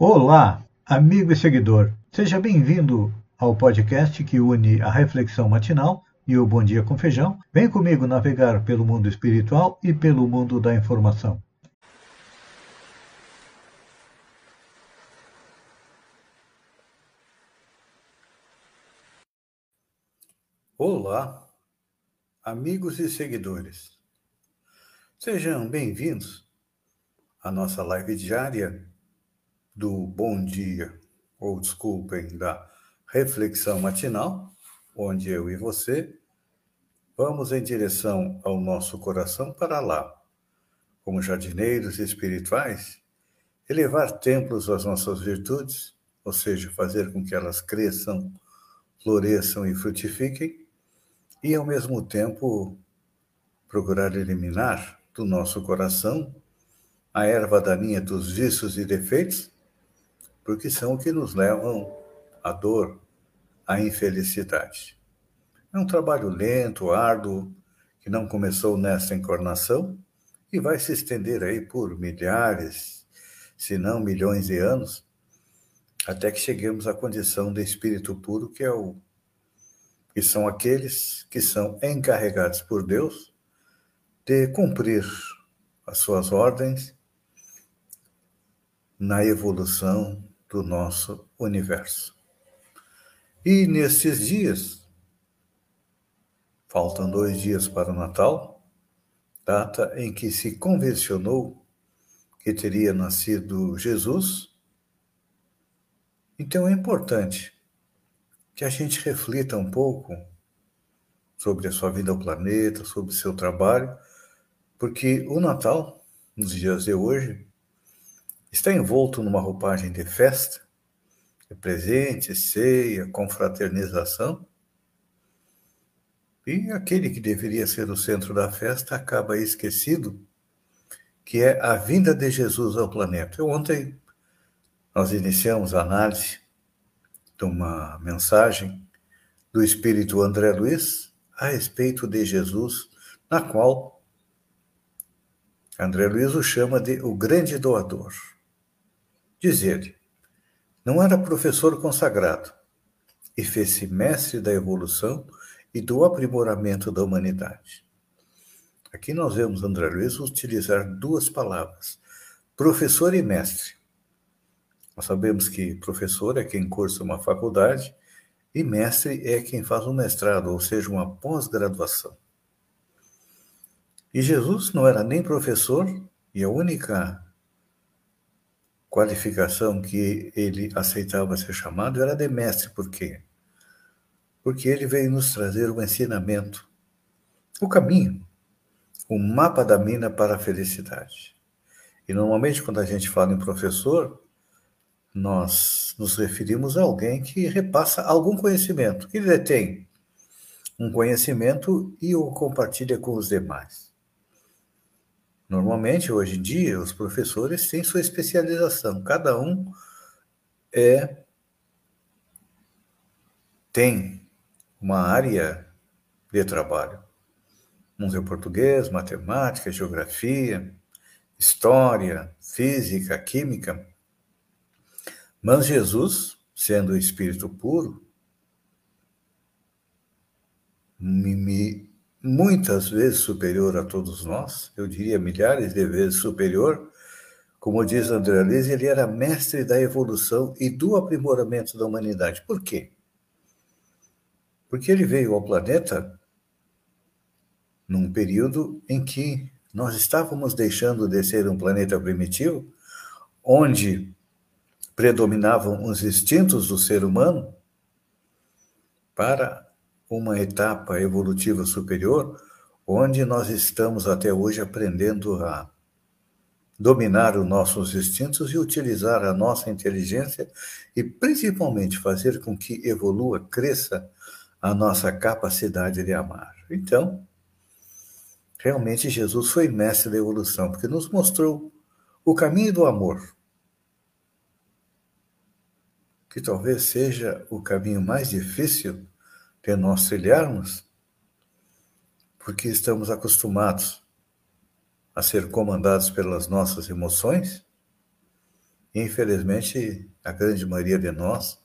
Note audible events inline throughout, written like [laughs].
Olá, amigo e seguidor. Seja bem-vindo ao podcast que une a reflexão matinal e o Bom Dia com Feijão. Vem comigo navegar pelo mundo espiritual e pelo mundo da informação. Olá, amigos e seguidores. Sejam bem-vindos à nossa live diária do Bom Dia, ou desculpem, da Reflexão Matinal, onde eu e você vamos em direção ao nosso coração para lá, como jardineiros espirituais, elevar templos às nossas virtudes, ou seja, fazer com que elas cresçam, floresçam e frutifiquem, e ao mesmo tempo procurar eliminar do nosso coração a erva daninha dos vícios e defeitos porque são que nos levam à dor, à infelicidade. É um trabalho lento, árduo, que não começou nesta encarnação e vai se estender aí por milhares, se não milhões de anos, até que cheguemos à condição de espírito puro, que é o que são aqueles que são encarregados por Deus de cumprir as suas ordens na evolução do nosso universo. E nesses dias, faltam dois dias para o Natal, data em que se convencionou que teria nascido Jesus, então é importante que a gente reflita um pouco sobre a sua vida ao planeta, sobre o seu trabalho, porque o Natal, nos dias de hoje, Está envolto numa roupagem de festa, de presente, ceia, confraternização. E aquele que deveria ser o centro da festa acaba esquecido, que é a vinda de Jesus ao planeta. Ontem nós iniciamos a análise de uma mensagem do Espírito André Luiz a respeito de Jesus, na qual André Luiz o chama de o grande doador. Diz ele, não era professor consagrado e fez-se mestre da evolução e do aprimoramento da humanidade. Aqui nós vemos André Luiz utilizar duas palavras, professor e mestre. Nós sabemos que professor é quem cursa uma faculdade e mestre é quem faz um mestrado, ou seja, uma pós-graduação. E Jesus não era nem professor, e a única qualificação que ele aceitava ser chamado era de mestre. Por quê? Porque ele veio nos trazer o ensinamento, o caminho, o mapa da mina para a felicidade. E normalmente, quando a gente fala em professor, nós nos referimos a alguém que repassa algum conhecimento, que detém um conhecimento e o compartilha com os demais. Normalmente, hoje em dia, os professores têm sua especialização. Cada um é tem uma área de trabalho. É português, matemática, geografia, história, física, química. Mas Jesus, sendo Espírito puro, me muitas vezes superior a todos nós, eu diria milhares de vezes superior, como diz André Luiz, ele era mestre da evolução e do aprimoramento da humanidade. Por quê? Porque ele veio ao planeta num período em que nós estávamos deixando de ser um planeta primitivo, onde predominavam os instintos do ser humano, para uma etapa evolutiva superior, onde nós estamos até hoje aprendendo a dominar os nossos instintos e utilizar a nossa inteligência e principalmente fazer com que evolua, cresça a nossa capacidade de amar. Então, realmente Jesus foi mestre da evolução, porque nos mostrou o caminho do amor, que talvez seja o caminho mais difícil de nós trilharmos, porque estamos acostumados a ser comandados pelas nossas emoções Infelizmente, a grande maioria de nós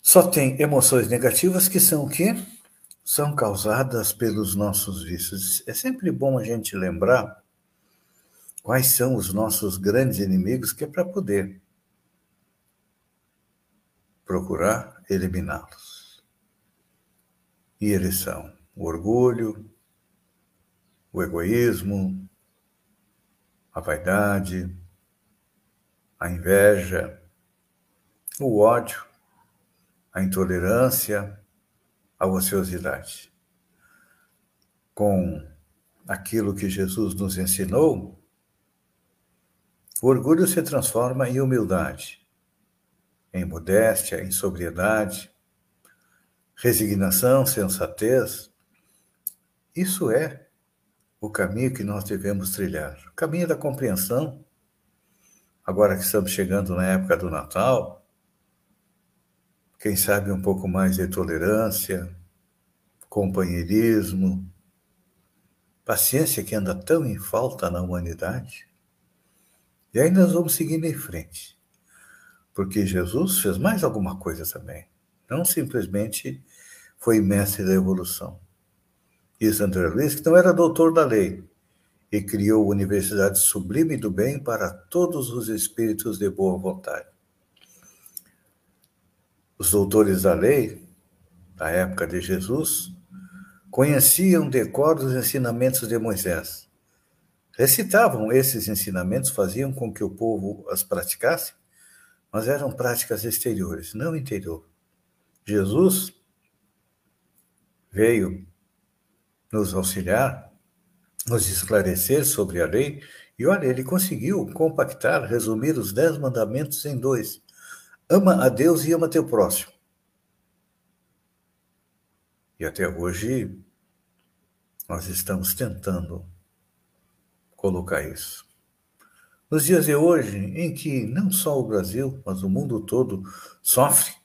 só tem emoções negativas que são o quê? São causadas pelos nossos vícios. É sempre bom a gente lembrar quais são os nossos grandes inimigos, que é para poder procurar eliminá-los. E eles são o orgulho, o egoísmo, a vaidade, a inveja, o ódio, a intolerância, a ociosidade. Com aquilo que Jesus nos ensinou, o orgulho se transforma em humildade, em modéstia, em sobriedade, resignação, sensatez. Isso é o caminho que nós devemos trilhar. O caminho da compreensão. Agora que estamos chegando na época do Natal, quem sabe um pouco mais de tolerância, companheirismo, paciência que anda tão em falta na humanidade. E aí nós vamos seguindo em frente. Porque Jesus fez mais alguma coisa também. Não simplesmente foi mestre da evolução. Diz André Luiz que não era doutor da lei e criou a Universidade Sublime do Bem para todos os espíritos de boa vontade. Os doutores da lei, da época de Jesus, conheciam de cor os ensinamentos de Moisés. Recitavam esses ensinamentos, faziam com que o povo as praticasse, mas eram práticas exteriores, não interior. Jesus veio nos auxiliar, nos esclarecer sobre a lei, e olha, ele conseguiu compactar, resumir os dez mandamentos em dois: ama a Deus e ama teu próximo. E até hoje nós estamos tentando colocar isso. Nos dias de hoje, em que não só o Brasil, mas o mundo todo sofre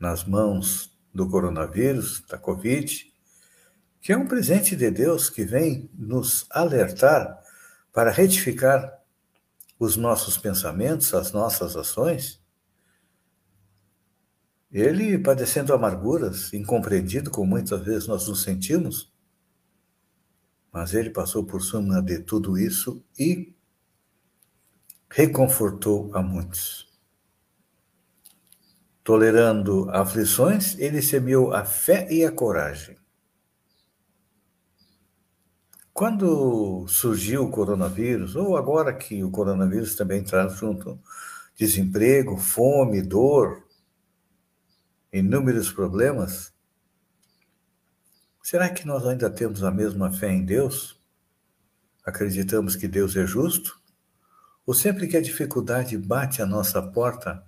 nas mãos do coronavírus, da Covid, que é um presente de Deus que vem nos alertar para retificar os nossos pensamentos, as nossas ações. Ele, padecendo amarguras, incompreendido como muitas vezes nós nos sentimos, mas ele passou por cima de tudo isso e reconfortou a muitos. Tolerando aflições, ele semeou a fé e a coragem. Quando surgiu o coronavírus, ou agora que o coronavírus também traz junto desemprego, fome, dor, inúmeros problemas, será que nós ainda temos a mesma fé em Deus? Acreditamos que Deus é justo? Ou sempre que a dificuldade bate à nossa porta,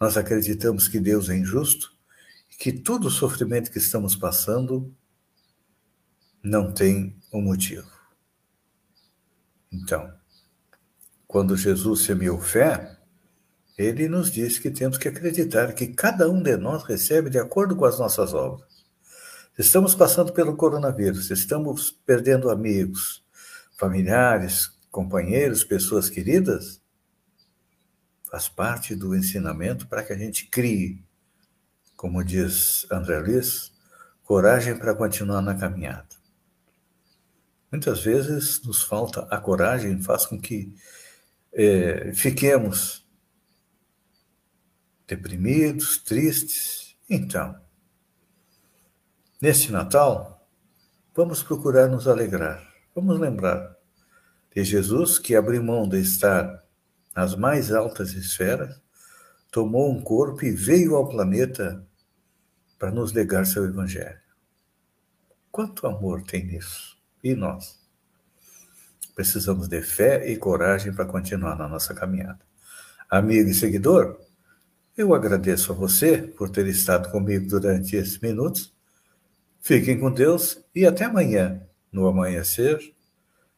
nós acreditamos que Deus é injusto e que todo o sofrimento que estamos passando não tem um motivo. Então, quando Jesus semeou fé, ele nos diz que temos que acreditar que cada um de nós recebe de acordo com as nossas obras. Estamos passando pelo coronavírus, estamos perdendo amigos, familiares, companheiros, pessoas queridas. Faz parte do ensinamento para que a gente crie, como diz André Luiz, coragem para continuar na caminhada. Muitas vezes nos falta a coragem, faz com que é, fiquemos deprimidos, tristes. Então, neste Natal, vamos procurar nos alegrar. Vamos lembrar de Jesus que abriu mão de estar nas mais altas esferas, tomou um corpo e veio ao planeta para nos legar seu Evangelho. Quanto amor tem nisso? E nós? Precisamos de fé e coragem para continuar na nossa caminhada. Amigo e seguidor, eu agradeço a você por ter estado comigo durante esses minutos. Fiquem com Deus e até amanhã, no amanhecer,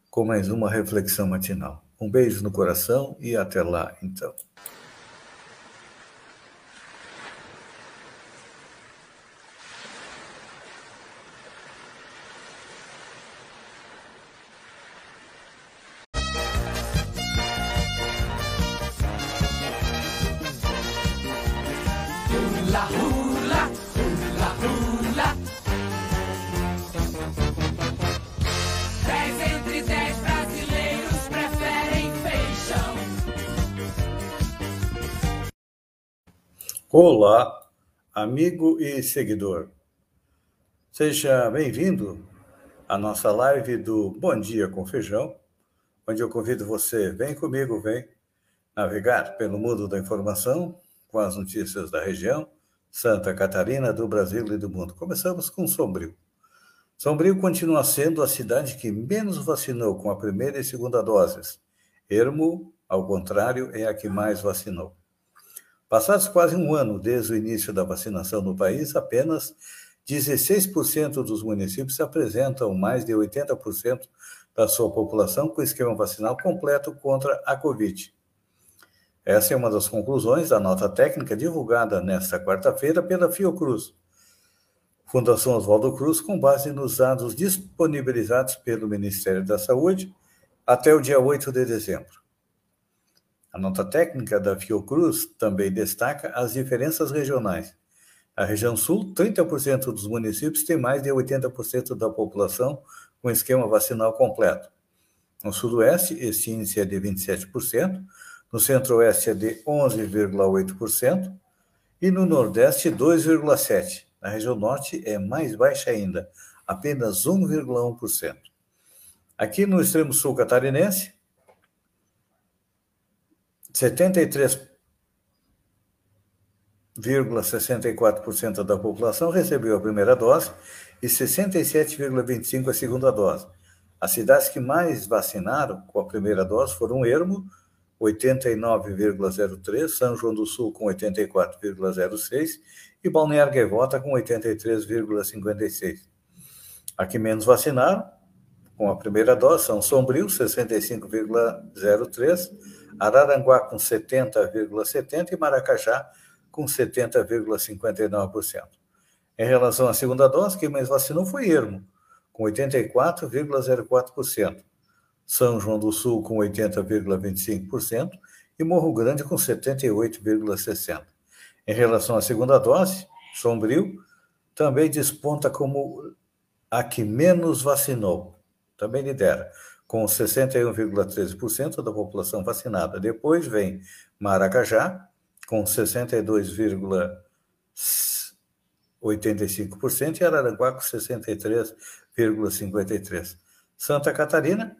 com mais uma reflexão matinal. Um beijo no coração e até lá, então. La Olá, amigo e seguidor. Seja bem-vindo à nossa live do Bom Dia com Feijão, onde eu convido você, vem comigo, vem navegar pelo mundo da informação com as notícias da região, Santa Catarina, do Brasil e do mundo. Começamos com Sombrio. Sombrio continua sendo a cidade que menos vacinou com a primeira e segunda doses. Ermo, ao contrário, é a que mais vacinou. Passados quase um ano desde o início da vacinação no país, apenas 16% dos municípios apresentam mais de 80% da sua população com esquema vacinal completo contra a Covid. Essa é uma das conclusões da nota técnica divulgada nesta quarta-feira pela Fiocruz, Fundação Oswaldo Cruz, com base nos dados disponibilizados pelo Ministério da Saúde até o dia 8 de dezembro. A nota técnica da Fiocruz também destaca as diferenças regionais. Na região sul, 30% dos municípios têm mais de 80% da população com esquema vacinal completo. No sudoeste, esse índice é de 27%, no centro-oeste é de 11,8% e no nordeste 2,7%. Na região norte é mais baixa ainda, apenas 1,1%. Aqui no extremo sul catarinense, 73,64% da população recebeu a primeira dose e 67,25% a segunda dose. As cidades que mais vacinaram com a primeira dose foram Ermo, 89,03, São João do Sul com 84,06 e Balneário Gaivota com 83,56. Aqui menos vacinaram com a primeira dose são Sombrio 65,03, Araranguá com 70,70 e Maracajá com 70,59%. Em relação à segunda dose, quem mais vacinou foi Ermo, com 84,04%. São João do Sul com 80,25% e Morro Grande com 78,60%. Em relação à segunda dose, Sombrio também desponta como a que menos vacinou, também lidera, com 61,13% da população vacinada. Depois vem Maracajá, com 62,85% e Araranguá com 63,53%. Santa Catarina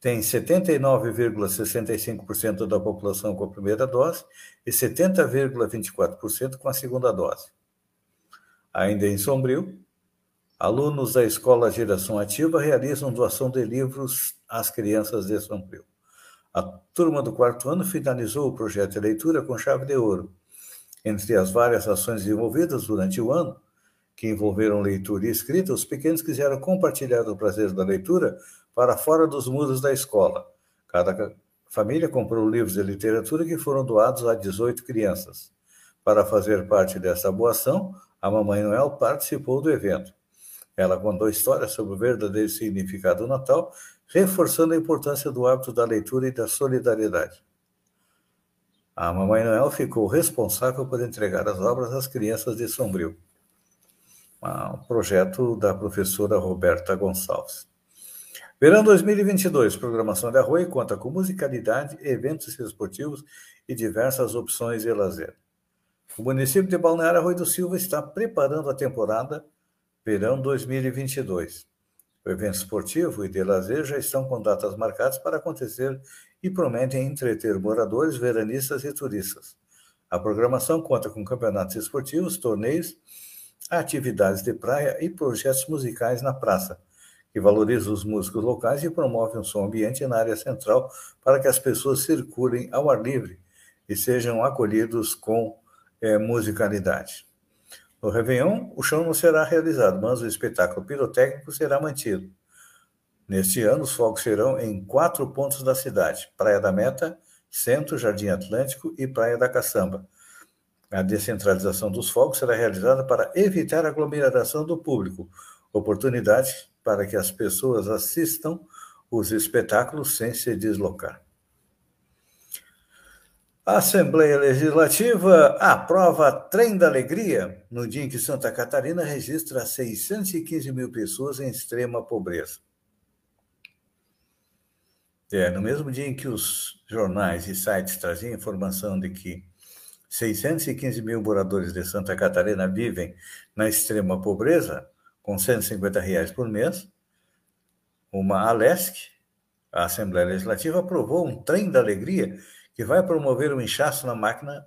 tem 79,65% da população com a primeira dose e 70,24% com a segunda dose. Ainda em Sombrio, alunos da Escola Geração Ativa realizam doação de livros às crianças de Sombrio. A turma do quarto ano finalizou o projeto de leitura com chave de ouro. Entre as várias ações desenvolvidas durante o ano, que envolveram leitura e escrita, os pequenos quiseram compartilhar o prazer da leitura para fora dos muros da escola. Cada família comprou livros de literatura que foram doados a 18 crianças. Para fazer parte dessa boa ação, a Mamãe Noel participou do evento. Ela contou histórias sobre o verdadeiro significado do Natal, reforçando a importância do hábito da leitura e da solidariedade. A Mamãe Noel ficou responsável por entregar as obras às crianças de Sombrio. Um projeto da professora Roberta Gonçalves. Verão 2022, programação de Arroio conta com musicalidade, eventos esportivos e diversas opções de lazer. O município de Balneário Arroio do Silva está preparando a temporada Verão 2022. O evento esportivo e de lazer já estão com datas marcadas para acontecer e prometem entreter moradores, veranistas e turistas. A programação conta com campeonatos esportivos, torneios, atividades de praia e projetos musicais na praça que valoriza os músicos locais e promove um som ambiente na área central para que as pessoas circulem ao ar livre e sejam acolhidos com é, musicalidade. No Réveillon, o show não será realizado, mas o espetáculo pirotécnico será mantido. Neste ano, os fogos serão em quatro pontos da cidade: Praia da Meta, Centro, Jardim Atlântico e Praia da Caçamba. A descentralização dos fogos será realizada para evitar a aglomeração do público, oportunidade para que as pessoas assistam os espetáculos sem se deslocar. A Assembleia Legislativa aprova Trem da Alegria no dia em que Santa Catarina registra 615 mil pessoas em extrema pobreza. É, no mesmo dia em que os jornais e sites traziam informação de que 615 mil moradores de Santa Catarina vivem na extrema pobreza, com 150 reais por mês, uma Alesc, a Assembleia Legislativa, aprovou um trem da alegria que vai promover um inchaço na máquina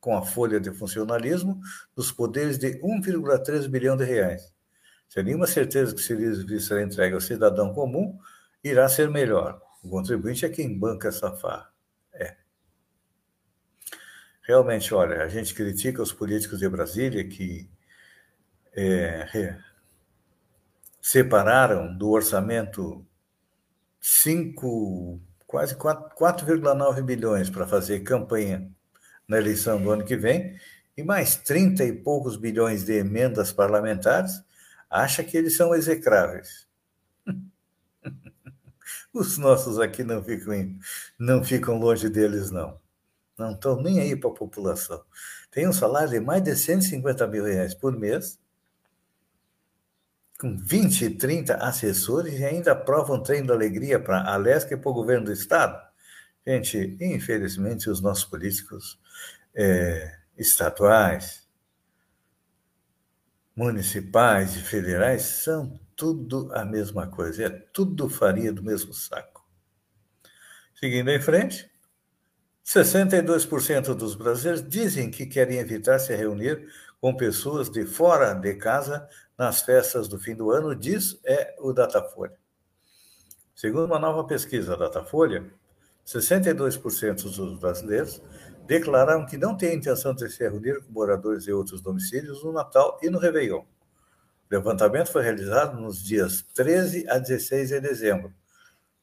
com a folha de funcionalismo dos poderes de 1,3 bilhão de reais. Seria uma certeza que se isso será entregue ao cidadão comum, irá ser melhor. O contribuinte é quem banca essa farra. É. Realmente, olha, a gente critica os políticos de Brasília que é, separaram do orçamento 5, quase 4,9 bilhões para fazer campanha na eleição do ano que vem, e mais 30 e poucos bilhões de emendas parlamentares, acha que eles são execráveis. [laughs] Os nossos aqui não ficam, não ficam longe deles, não. Não estão nem aí para a população. Tem um salário de mais de 150 mil reais por mês, com 20, 30 assessores e ainda aprovam trem da alegria para a Alesc e para o governo do Estado. Gente, infelizmente, os nossos políticos é, municipais e federais são tudo a mesma coisa, é tudo farinha do mesmo saco. Seguindo em frente, 62% dos brasileiros dizem que querem evitar se reunir com pessoas de fora de casa nas festas do fim do ano, diz é o Datafolha. Segundo uma nova pesquisa Datafolha, 62% dos brasileiros declararam que não têm intenção de se reunir com moradores de outros domicílios no Natal e no Réveillon. O levantamento foi realizado nos dias 13 a 16 de dezembro,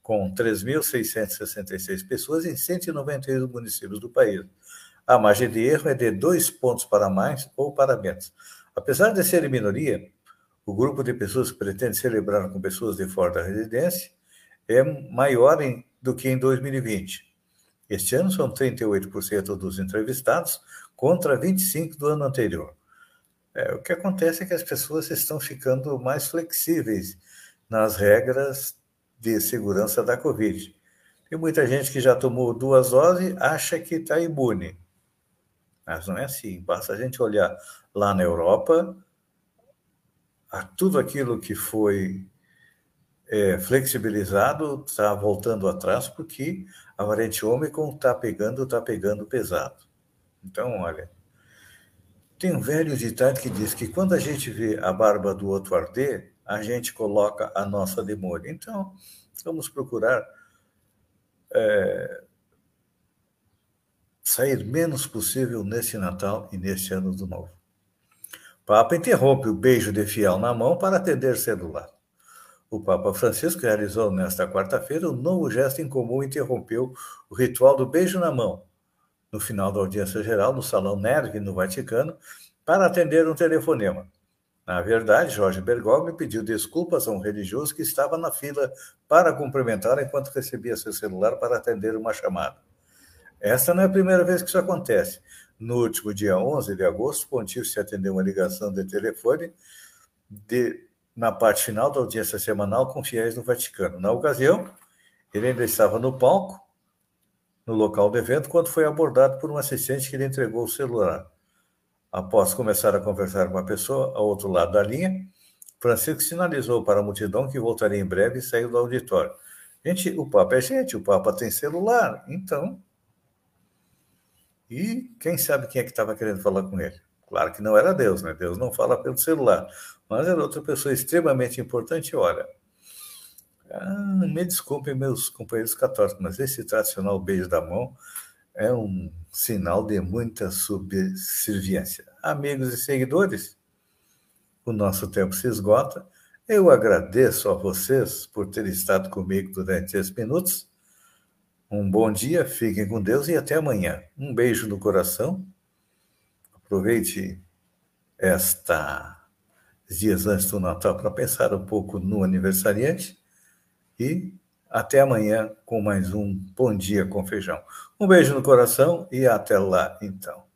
com 3.666 pessoas em 198 municípios do país. A margem de erro é de dois pontos para mais ou para menos. Apesar de ser minoria, o grupo de pessoas que pretende celebrar com pessoas de fora da residência é maior em, do que em 2020. Este ano são 38% dos entrevistados contra 25% do ano anterior. É, o que acontece é que as pessoas estão ficando mais flexíveis nas regras de segurança da Covid. Tem muita gente que já tomou duas doses acha que está imune. Mas não é assim. Basta a gente olhar lá na Europa, a tudo aquilo que foi é, flexibilizado está voltando atrás porque a variante Ômicron está pegando, está pegando pesado. Então, olha, tem um velho ditado que diz que quando a gente vê a barba do outro arder, a gente coloca a nossa demônio. Então, vamos procurar é, sair menos possível nesse Natal e neste Ano do Novo. Papa interrompe o beijo de fiel na mão para atender celular. O Papa Francisco realizou nesta quarta-feira um novo gesto em comum e interrompeu o ritual do beijo na mão, no final da audiência geral no Salão Nervi, no Vaticano, para atender um telefonema. Na verdade, Jorge Bergoglio pediu desculpas a um religioso que estava na fila para cumprimentar enquanto recebia seu celular para atender uma chamada. Esta não é a primeira vez que isso acontece. No último dia 11 de agosto, o pontífice atendeu uma ligação de telefone de, na parte final da audiência semanal com fiéis no Vaticano. Na ocasião, ele ainda estava no palco no local do evento quando foi abordado por um assistente que lhe entregou o celular. Após começar a conversar com a pessoa ao outro lado da linha, Francisco sinalizou para a multidão que voltaria em breve e saiu do auditório. Gente, o Papa é gente, o Papa tem celular, então. E quem sabe quem é que estava querendo falar com ele? Claro que não era Deus, né? Deus não fala pelo celular, mas era outra pessoa extremamente importante. Olha, ah, me desculpem, meus companheiros católicos, mas esse tradicional beijo da mão é um sinal de muita subserviência. Amigos e seguidores, o nosso tempo se esgota. Eu agradeço a vocês por terem estado comigo durante esses minutos. Um bom dia, fiquem com Deus e até amanhã. Um beijo no coração. Aproveite esta dias antes do Natal para pensar um pouco no aniversariante e Até amanhã com mais um Bom Dia com Feijão. Um beijo no coração e até lá, então.